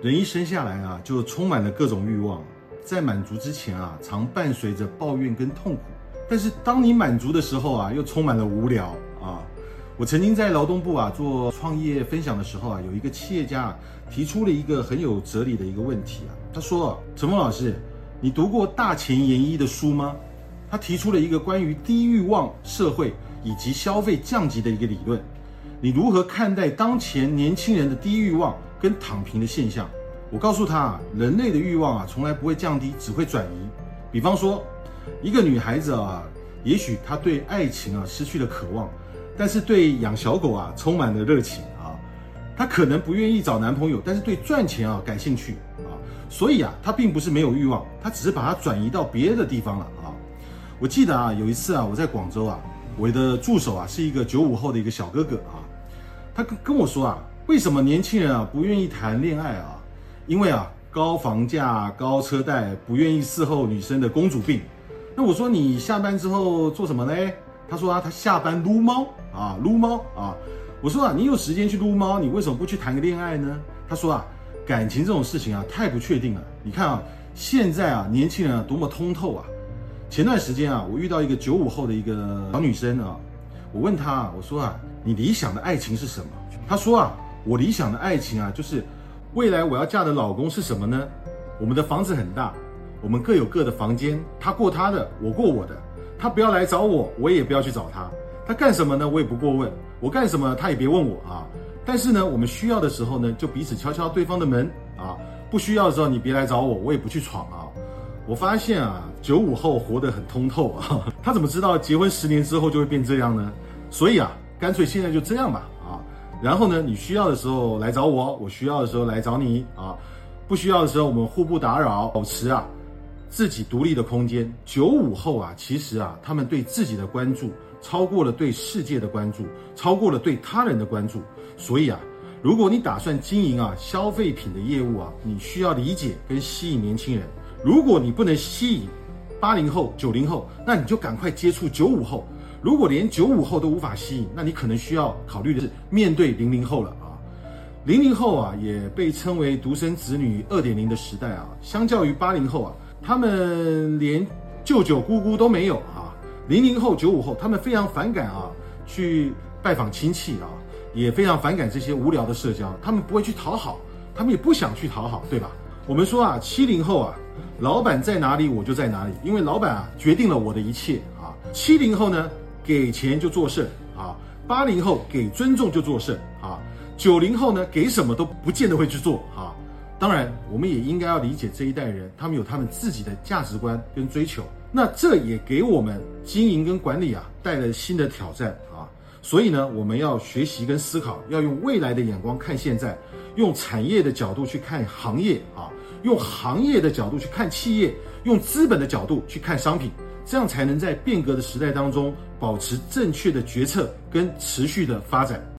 人一生下来啊，就充满了各种欲望，在满足之前啊，常伴随着抱怨跟痛苦。但是当你满足的时候啊，又充满了无聊啊。我曾经在劳动部啊做创业分享的时候啊，有一个企业家提出了一个很有哲理的一个问题啊，他说：“陈峰老师，你读过大前研一的书吗？”他提出了一个关于低欲望社会以及消费降级的一个理论。你如何看待当前年轻人的低欲望跟躺平的现象？我告诉他啊，人类的欲望啊从来不会降低，只会转移。比方说，一个女孩子啊，也许她对爱情啊失去了渴望，但是对养小狗啊充满了热情啊。她可能不愿意找男朋友，但是对赚钱啊感兴趣啊。所以啊，她并不是没有欲望，她只是把它转移到别的地方了啊。我记得啊，有一次啊，我在广州啊，我的助手啊是一个九五后的一个小哥哥啊，他跟跟我说啊，为什么年轻人啊不愿意谈恋爱啊？因为啊高房价、高车贷，不愿意伺候女生的公主病。那我说你下班之后做什么呢？他说啊，他下班撸猫啊，撸猫啊。我说啊，你有时间去撸猫，你为什么不去谈个恋爱呢？他说啊，感情这种事情啊太不确定了。你看啊，现在啊年轻人啊多么通透啊。前段时间啊，我遇到一个九五后的一个小女生啊，我问她啊，我说啊，你理想的爱情是什么？她说啊，我理想的爱情啊，就是未来我要嫁的老公是什么呢？我们的房子很大，我们各有各的房间，他过他的，我过我的，他不要来找我，我也不要去找他，他干什么呢？我也不过问，我干什么他也别问我啊。但是呢，我们需要的时候呢，就彼此敲敲对方的门啊，不需要的时候你别来找我，我也不去闯啊。我发现啊，九五后活得很通透啊，他怎么知道结婚十年之后就会变这样呢？所以啊，干脆现在就这样吧，然后呢，你需要的时候来找我，我需要的时候来找你啊，不需要的时候我们互不打扰，保持啊自己独立的空间。九五后啊，其实啊，他们对自己的关注超过了对世界的关注，超过了对他人的关注。所以啊，如果你打算经营啊消费品的业务啊，你需要理解跟吸引年轻人。如果你不能吸引八零后、九零后，那你就赶快接触九五后。如果连九五后都无法吸引，那你可能需要考虑的是面对零零后了啊。零零后啊，也被称为独生子女二点零的时代啊。相较于八零后啊，他们连舅舅姑姑都没有啊。零零后、九五后，他们非常反感啊，去拜访亲戚啊，也非常反感这些无聊的社交。他们不会去讨好，他们也不想去讨好，对吧？我们说啊，七零后啊。老板在哪里，我就在哪里，因为老板啊决定了我的一切啊。七零后呢，给钱就做事啊；八零后给尊重就做事啊；九零后呢，给什么都不见得会去做啊。当然，我们也应该要理解这一代人，他们有他们自己的价值观跟追求。那这也给我们经营跟管理啊带来新的挑战啊。所以呢，我们要学习跟思考，要用未来的眼光看现在，用产业的角度去看行业啊。用行业的角度去看企业，用资本的角度去看商品，这样才能在变革的时代当中保持正确的决策跟持续的发展。